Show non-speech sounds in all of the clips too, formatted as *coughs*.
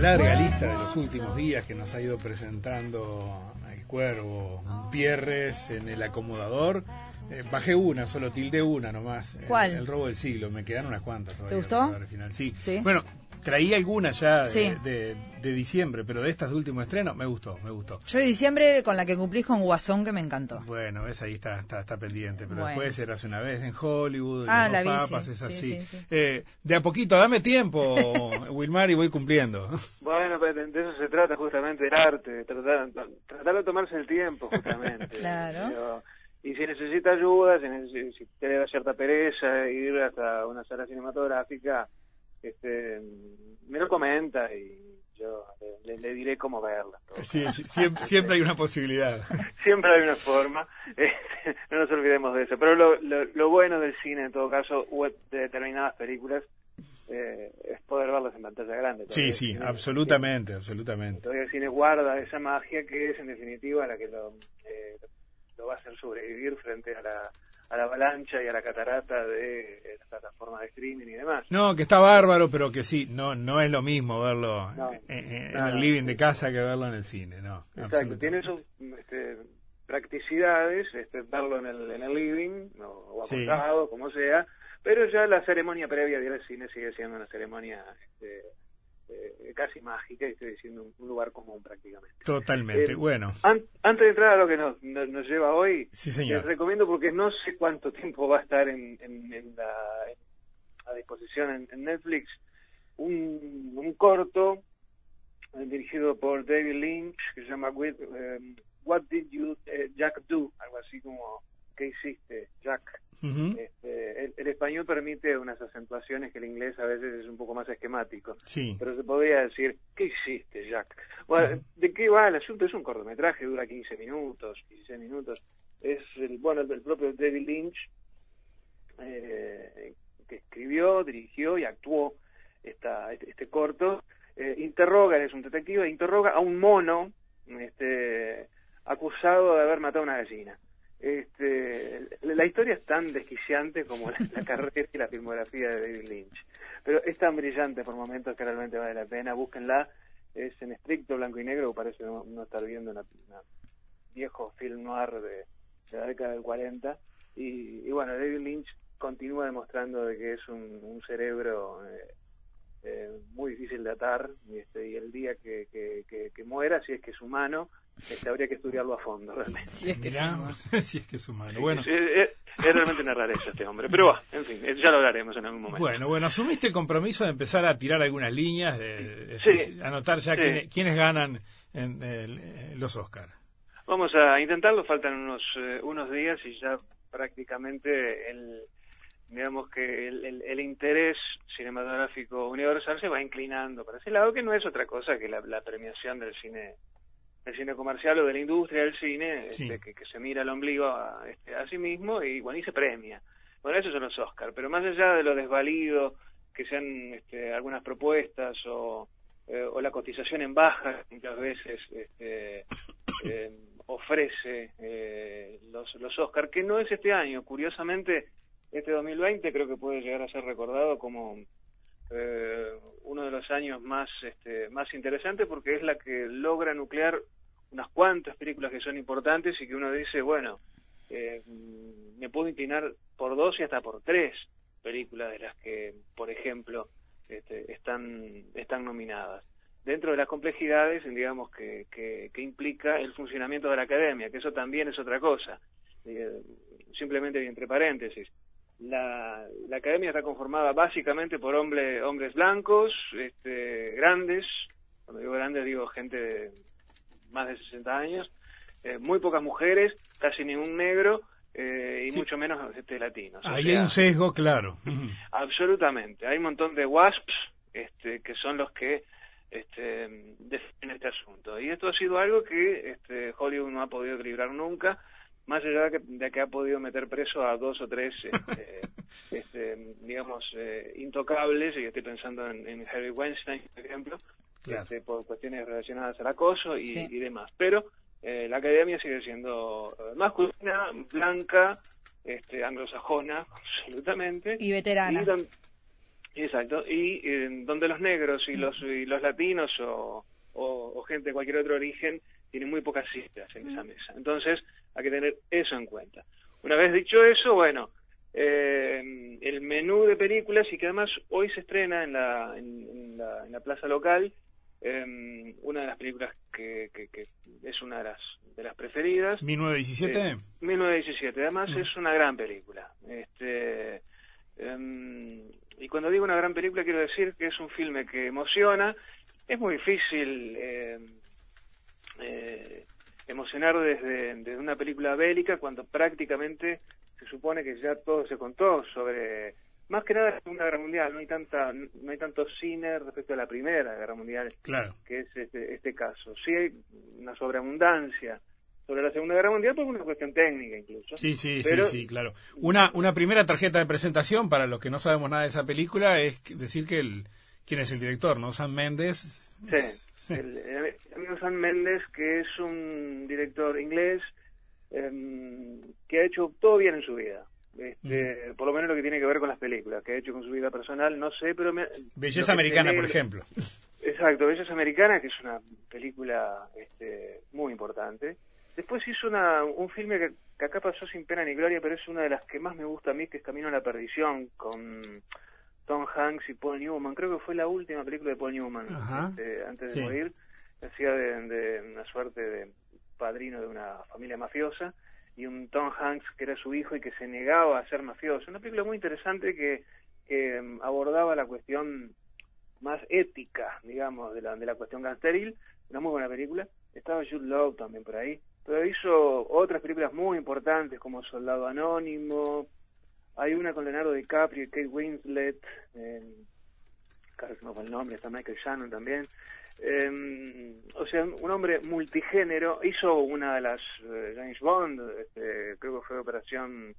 la larga lista de los últimos días que nos ha ido presentando el cuervo Pierres en el acomodador. Eh, bajé una, solo tilde una nomás. ¿Cuál? El, robo del siglo, me quedan unas cuantas todavía. ¿Te gustó? final. Sí. Sí. Bueno, traí algunas ya de, Sí. de- de diciembre, pero de estas de último estreno me gustó, me gustó. Yo de diciembre con la que cumplís con Guasón que me encantó. Bueno, ves, ahí está, está, está pendiente. Pero Bueno. después eras una vez en Hollywood, Ah, Los la vi, papas, sí, es sí, así. sí, sí. Eh, de a poquito, dame tiempo, *laughs* Wilmar, y voy cumpliendo. Bueno, pero de eso se trata justamente el arte, de tratar, tratar de tomarse el tiempo justamente. *laughs* Claro. Pero- y si necesita ayuda, si, si te da cierta pereza ir hasta una sala cinematográfica, este, me lo comenta y yo le, le diré cómo verla. Sí, sí, siempre, siempre hay una posibilidad. *laughs* Siempre hay una forma, este, *laughs* no nos olvidemos de eso. Pero lo, lo, lo bueno del cine, en todo caso, o de determinadas películas, eh, es poder verlas en pantalla grande. Sí, sí, cine- absolutamente, absolutamente. Todavía el cine guarda esa magia que es, en definitiva, la que lo, eh, lo va a hacer sobrevivir frente a la, a la avalancha y a la catarata de eh, las plataformas de streaming y demás. No, que está bárbaro, pero que sí, no no es lo mismo verlo No, en, en- en no, el no. living de casa que verlo en el cine, no. Exacto, tiene sus este, practicidades, este, verlo en el, en el living o, o Sí. acostado, como sea, pero ya la ceremonia previa de ir al cine sigue siendo una ceremonia este, eh, casi mágica y estoy diciendo un, un lugar común prácticamente. Totalmente, Eh, bueno. An- antes de entrar a lo que nos, nos, nos lleva hoy, Sí, señor. les recomiendo porque no sé cuánto tiempo va a estar en, en- en la, a disposición en, en Netflix un, un corto eh, dirigido por David Lynch que se llama With, eh, What Did You eh, Jack Do, algo así como ¿Qué hiciste Jack? Este, el, el español permite unas acentuaciones que el inglés a veces es un poco más esquemático Sí, pero se podría decir, ¿qué hiciste, Jack? Bueno, ¿de qué va el asunto? Es un cortometraje, dura 15 minutos, 16 minutos. Es el, bueno, el propio David Lynch, eh, que escribió, dirigió y actuó esta, este, este corto. Eh, interroga, es un detective, interroga a un mono este, acusado de haber matado a una gallina. Este, la historia es tan desquiciante como la, la *laughs* carrera y la filmografía de David Lynch pero es tan brillante por momentos que realmente vale la pena. Búsquenla, es en estricto blanco y negro, parece no, no estar viendo un viejo film noir de, de la década del 40. Y, y bueno, David Lynch continúa demostrando de que es un, un cerebro eh, eh, muy difícil de atar y, este, y el día que, que, que- que muera, si es que es humano, habría que estudiarlo a fondo realmente. Si es que sí. mirá, *laughs* si es que es humano. Bueno, Es, es- es realmente una rareza este hombre, pero va, en fin, ya lo hablaremos en algún momento. bueno, bueno, asumiste el compromiso de empezar a tirar algunas líneas, de, de- Sí. anotar ya Sí. quiénes, quiénes ganan en, el- los Oscar. Vamos a intentarlo, faltan unos eh, unos días y ya prácticamente el digamos que el, el- el interés cinematográfico universal se va inclinando para ese lado que no es otra cosa que la, la premiación del cine del cine comercial o de la industria del cine Sí. este, que, que se mira al ombligo a, este, a sí mismo y bueno y se premia bueno esos son los Oscar pero más allá de lo desvalido que sean este, algunas propuestas o eh, o la cotización en baja que muchas veces este, *coughs* eh, ofrece eh, los, los Oscar, que no es este año. Curiosamente, este 2020 creo que puede llegar a ser recordado como eh, uno de los años más, este, más interesantes porque es la que logra nuclear unas cuantas películas que son importantes y que uno dice, bueno, eh, mm, me puedo inclinar por dos y hasta por tres películas de las que, por ejemplo, este, están, están nominadas. Dentro de las complejidades, digamos, que, que, que implica el funcionamiento de la academia, que eso también es otra cosa. Eh, simplemente, entre paréntesis, la, la academia está conformada básicamente por hombre, hombres blancos, este, grandes, cuando digo grandes digo gente de más de 60 años, eh, muy pocas mujeres, casi ningún negro eh, y Sí. mucho menos este, latinos. O Ahí sea, hay un sesgo, claro. Absolutamente. Hay un montón de WASPs este, que son los que este, definen este asunto. Y esto ha sido algo que este, Hollywood no ha podido equilibrar nunca, más allá de que, de que ha podido meter preso a dos o tres, *laughs* este, este, digamos, eh, intocables, y estoy pensando en, en Harry Weinstein, por ejemplo, Claro. este, por cuestiones relacionadas al acoso y, Sí. y demás. Pero eh, la academia sigue siendo eh, masculina, blanca, este, anglosajona, *laughs* absolutamente. Y veterana. Y, Exacto, y eh, donde los negros y los, y los latinos o, o, gente de cualquier otro origen tienen muy pocas citas en esa mesa. Entonces, hay que tener eso en cuenta. Una vez dicho eso, bueno, eh, el menú de películas y que además hoy se estrena en la, en, la, en la, plaza local eh, una de las películas que, que, que, es una de las de las preferidas. 1917 eh, 1917 además mm. es una gran película. Este em, y cuando digo una gran película quiero decir que es un filme que emociona. Es muy difícil eh, eh, emocionar desde, desde, una película bélica cuando prácticamente se supone que ya todo se contó sobre más que nada la Segunda Guerra Mundial no hay tanta no hay tanto cine respecto a la Primera Guerra Mundial claro. que es este, este caso sí hay una sobreabundancia sobre la Segunda Guerra Mundial por una cuestión técnica incluso. Sí, sí, sí, sí, claro. Una, una primera tarjeta de presentación para los que no sabemos nada de esa película es decir que el, quién es el director, ¿no? San Méndez. Sí, El, amigo San Méndez, que es un director inglés em, que ha hecho todo bien en su vida. Este, mm. Por lo menos lo que tiene que ver con las películas, que ha hecho con su vida personal, no sé, pero... Me, Belleza Americana, por ejemplo. Exacto, Belleza Americana, que es una película este, muy importante. Después hizo una, un filme que, acá pasó sin pena ni gloria, pero es una de las que más me gusta a mí, que es Camino a la Perdición, con Tom Hanks y Paul Newman. Creo que fue la última película de Paul Newman este, antes de morir. Hacía de, una suerte de padrino de una familia mafiosa y un Tom Hanks que era su hijo y que se negaba a ser mafioso. Una película muy interesante que, que um, abordaba la cuestión más ética, digamos, de la, de la cuestión gangsteril. Una muy buena película. Estaba Jude Law también por ahí pero hizo otras películas muy importantes como Soldado Anónimo, hay una con Leonardo DiCaprio y Kate Winslet, eh, no el nombre, está Michael Shannon también, eh, o sea, un hombre multigénero, hizo una de las eh, James Bond, este, creo que fue Operación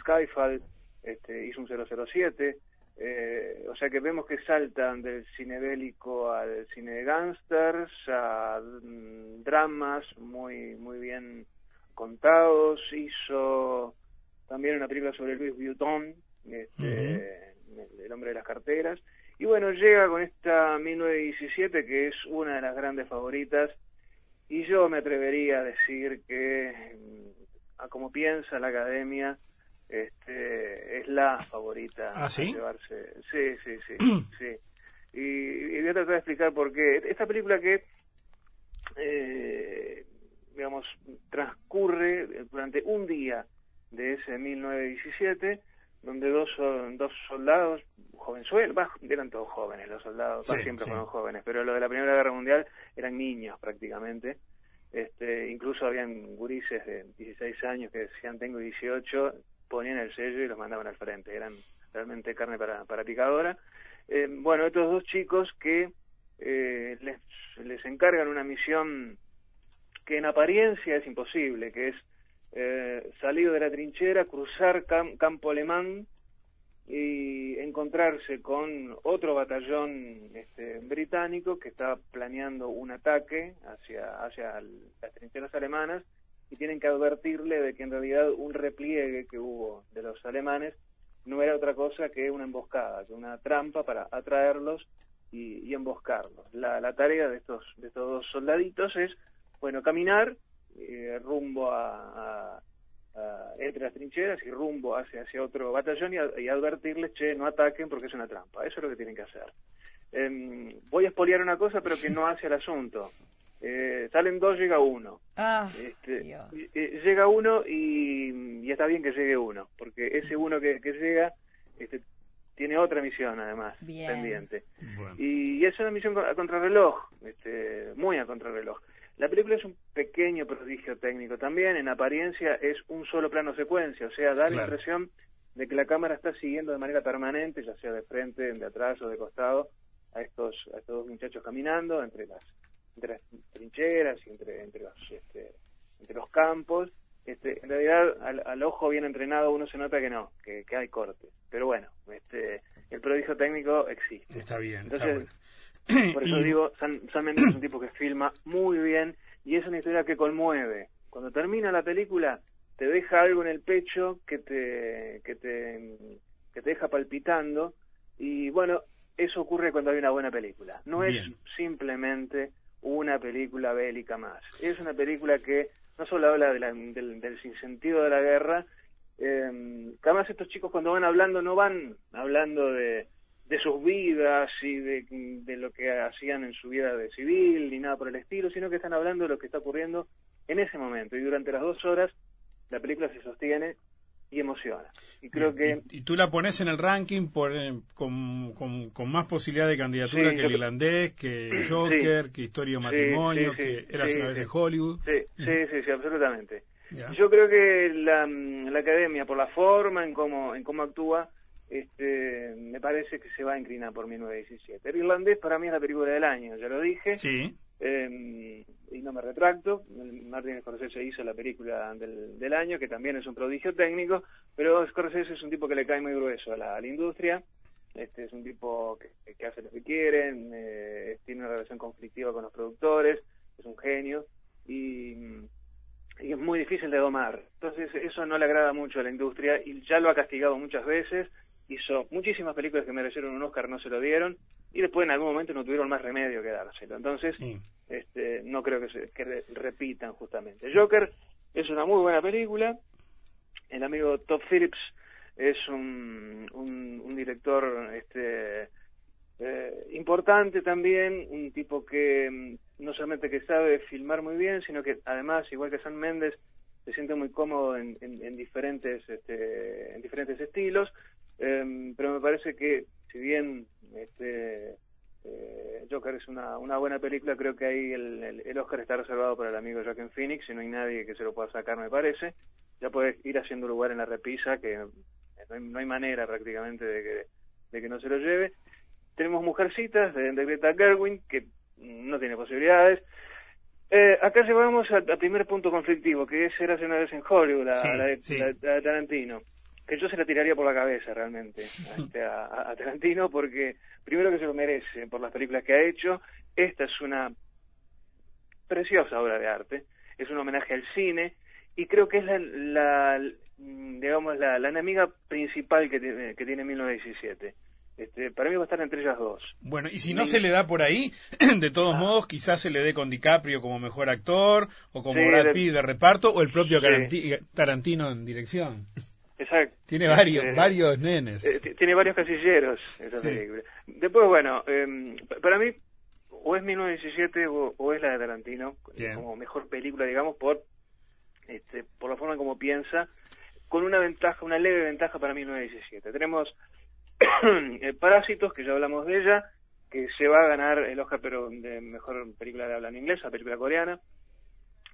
Skyfall, este, hizo un 007, eh, o sea que vemos que saltan del cine bélico al cine de gángsters, a mm, dramas muy, muy bien contados. Hizo también una película sobre Luis Vuitton, este, el, hombre de las carteras. Y bueno, llega con esta 1917 que es una de las grandes favoritas. Y yo me atrevería a decir que, mm, a como piensa la academia, este, es la favorita ¿Ah, sí? llevarse. Sí, sí, sí, *clears throat* sí. Y, voy a tratar de explicar por qué. Esta película que, eh, digamos, transcurre durante un día de ese 1917, donde dos, dos soldados, jovenzuelos, eran todos jóvenes los soldados, siempre fueron jóvenes, pero los de la Primera Guerra Mundial eran niños prácticamente. Este, incluso habían gurises de 16 años que decían tengo 18 ponían el sello y los mandaban al frente. Eran realmente carne para, para picadora. Eh, bueno, estos dos chicos que eh, les, les encargan una misión que en apariencia es imposible, que es eh, salir de la trinchera, cruzar campo alemán y encontrarse con otro batallón este, británico que está planeando un ataque hacia, hacia las trincheras alemanas y tienen que advertirle de que en realidad un repliegue que hubo de los alemanes no era otra cosa que una emboscada, que una trampa para atraerlos y, emboscarlos. La, tarea de estos, de estos dos soldaditos es, bueno, caminar eh, rumbo a, entre las trincheras y rumbo hacia, hacia otro batallón y, advertirles, che, no ataquen porque es una trampa. Eso es lo que tienen que hacer. Em, voy a expoliar una cosa, pero que no hace el asunto. Eh, salen dos, llega uno. Ah, este, llega uno y, está bien que llegue uno, porque ese uno que, llega este, tiene otra misión además pendiente. Y, es una misión a contrarreloj, este, muy a contrarreloj. La película es un pequeño prodigio técnico también, en apariencia es un solo plano secuencia, o sea, da la impresión de que la cámara está siguiendo de manera permanente, ya sea de frente, de atrás o de costado, a estos, a estos dos muchachos caminando entre las entre las trincheras y entre, entre, los, este, entre los campos. Este, en realidad, al, ojo bien entrenado uno se nota que no, que, hay cortes. Pero bueno, este, el prodigio técnico existe. Está bien. Entonces, *clears throat* por eso digo, San, Mendes es un tipo que filma muy bien y es una historia que conmueve. Cuando termina la película, te deja algo en el pecho que te, que te, que te deja palpitando Y bueno, eso ocurre cuando hay una buena película. No es simplemente una película bélica más. Es una película que no solo habla de la- del, del sinsentido de la guerra, eh, que además estos chicos cuando van hablando no van hablando de, de sus vidas y de, de lo que hacían en su vida de civil ni nada por el estilo, sino que están hablando de lo que está ocurriendo en ese momento. Y durante las dos horas la película se sostiene y emociona. Y creo que... Y, y tú la pones en el ranking por, eh, con, con, con más posibilidad de candidatura Sí, que el irlandés, que Joker, que Historia Sí, matrimonio, sí, que Eras una vez en Hollywood. Sí, sí, sí, absolutamente. Yo creo que la, la academia, por la forma en cómo, en cómo actúa, este, me parece que se va a inclinar por 1917. El irlandés para mí es la película del año, ya lo dije, Sí, eh, y no me retracto. Martin Scorsese hizo la película del, del año, que también es un prodigio técnico, pero Scorsese es un tipo que le cae muy grueso a la, a la industria. Este es un tipo que, que hace lo que quieren, eh, tiene una relación conflictiva con los productores, es un genio y, y es muy difícil de domar. Entonces eso no le agrada mucho a la industria y ya lo ha castigado muchas veces. Hizo muchísimas películas que merecieron un Oscar, no se lo dieron y después en algún momento no tuvieron más remedio que dárselo. Entonces sí. este, no creo que, se, que re- repitan justamente. Joker es una muy buena película. El amigo Todd Phillips es un, un, un director este, eh, importante también, un tipo que mm, no solamente que sabe filmar muy bien, sino que además, igual que San Méndez, se siente muy cómodo en, en- en diferentes este, en diferentes estilos, Em, pero me parece que si bien este, eh, Joker es una, una buena película, creo que ahí el, el- el Oscar está reservado para el amigo Joaquin Phoenix y no hay nadie que se lo pueda sacar, me parece. Ya puede ir haciendo lugar en la repisa, que no hay, no hay manera prácticamente de que, de que no se lo lleve. Tenemos Mujercitas de, de Greta Gerwin, que no tiene posibilidades. Eh, acá llevamos al, al primer punto conflictivo, que es Eras una vez en Hollywood, la, Sí, la de, sí. la- la de Tarantino. Que yo se la tiraría por la cabeza realmente a, *laughs* este, a- a- a Tarantino, porque primero que se lo merece por las películas que ha hecho. Esta es una preciosa obra de arte, es un homenaje al cine y creo que es la, la- digamos la, la enemiga principal que tiene, que tiene 1917. Este, para mí va a estar entre ellas dos. Bueno, y si no se le da por ahí, *clears throat* de todos Ah. modos, quizás se le dé con DiCaprio como mejor actor, o como Sí, Brad de- Pitt de reparto, o el propio Sí. Tarantino en dirección. *laughs* Exacto. Tiene varios, Eh, varios nenes. Eh, tiene varios casilleros esa Sí. película. Después, bueno, eh, pa- para mí o es 1917 o, o es la de Tarantino Bien. como mejor película, digamos, por este, por la forma como piensa, con una ventaja, una leve ventaja para 1917. Tenemos *coughs* eh, Parásitos, que ya hablamos de ella, que se va a ganar el Oscar pero de mejor película de habla en inglés, la película coreana.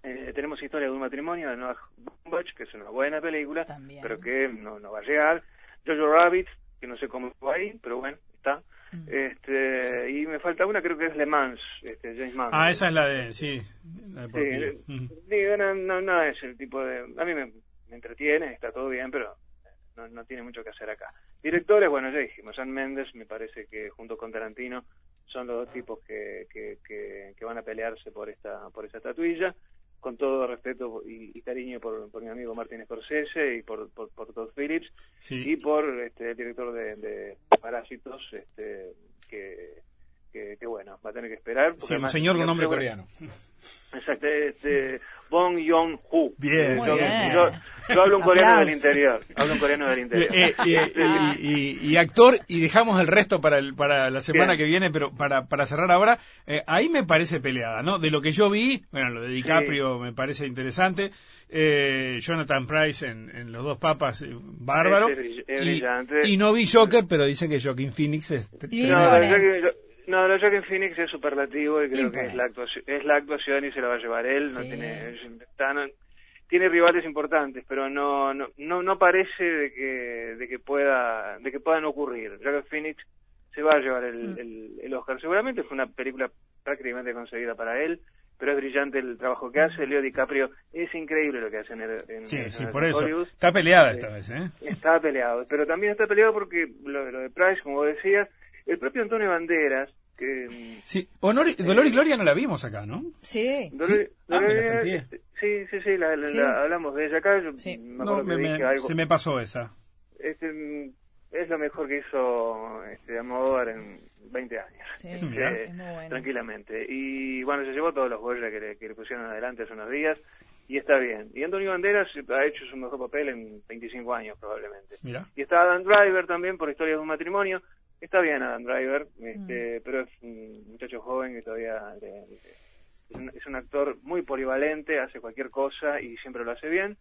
Eh, tenemos Historia de un matrimonio de Noah Baumbach, que es una buena película, También. pero que no, no va a llegar. Jojo Rabbit, que no sé cómo va ahí, pero bueno, está. Mm. Este, y me falta una, creo que es Le Mans, este, James Mann. Ah, esa es la de, sí, la de Sí, digo, no, no, no es el tipo de... A mí me, me entretiene, está todo bien, pero no, no tiene mucho que hacer acá. Directores, bueno, ya dijimos, San Méndez me parece que junto con Tarantino son los dos tipos que, que, que, que van a pelearse por esta por esta estatuilla, con todo respeto y, y cariño por, por mi amigo Martín Scorsese y por, por, por Todd Phillips Sí. y por este, el director de, de Parásitos, este, que, que, que, bueno, va a tener que esperar. porque Sí, un además- señor con nombre coreano. *laughs* Exacto, este, Bong Joon-ho. Bien. Bien. Yo, yo hablo un *laughs* coreano del interior. Hablo un coreano del interior. Eh, eh, *laughs* y, y- y actor, y dejamos el resto para el, para la semana Bien. que viene, pero para, para cerrar ahora, eh, ahí me parece peleada, ¿no? De lo que yo vi, bueno, lo de DiCaprio me parece interesante, eh, Jonathan Price en, en Los Dos Papas, bárbaro, Es es y, brillante. y no vi Joker, pero dicen que Joaquin Phoenix es... no, no. Joaquin- Phoenix es superlativo y creo que es la, actuación, es la actuación y se la va a llevar él. No tiene, está- tiene rivales importantes, pero no, no, no, no parece de que, de que pueda, de que puedan ocurrir. Joaquin Phoenix se va a llevar el, Mm. el, el Oscar. Seguramente fue una película prácticamente conseguida para él, pero es brillante el trabajo que hace. Leo DiCaprio es increíble lo que hace en, el- en- Sí, en- sí, por eso. Hollywood. Está peleada Sí. esta vez, ¿eh? Está peleado, pero también está peleado porque lo, lo de Price, como vos decías, el propio Antonio Banderas, que mm, Sí, Honor y- Dolor y Gloria no la vimos acá, ¿no? Sí. Dolor- Ah, me la este, sí, sí, sí, la, la- Sí. la- hablamos de ella acá. Yo Sí. me No, acuerdo me- que me- dije algo. se me pasó esa. Este, mm, es lo mejor que hizo este, Almodóvar en 20 años. Sí, Este, es muy bueno. tranquilamente. Y bueno, se llevó todos los Goya que le, que le pusieron adelante hace unos días y está bien. Y Antonio Banderas ha hecho su mejor papel en 25 años probablemente. Mira. Y está Adam Driver también por Historia de un matrimonio. Está bien Adam Driver, Mm. este, pero es un muchacho joven que todavía le- le- es, un, es un actor muy polivalente, hace cualquier cosa y siempre lo hace bien.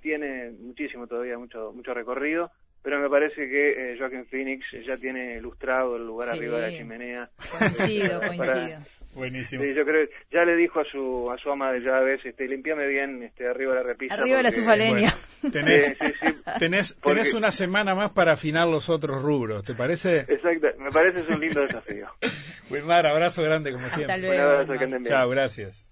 Tiene muchísimo todavía, mucho mucho recorrido, pero me parece que eh, Joaquin Phoenix ya tiene ilustrado el lugar Sí. arriba de la chimenea. Coincido, *laughs* Para- coincido. Buenísimo. Sí, yo creo, ya le dijo a su a su ama de llaves, este, limpiame bien este arriba de la repisa. Arriba de la estufa leña. Bueno, tenés, Sí, sí, sí. tenés, Porque- tenés una semana más para afinar los otros rubros, ¿te parece? Exacto, me parece es un lindo desafío. *laughs* Wilmar, abrazo grande como siempre. Hasta Un abrazo, que anden bien. Chao, gracias.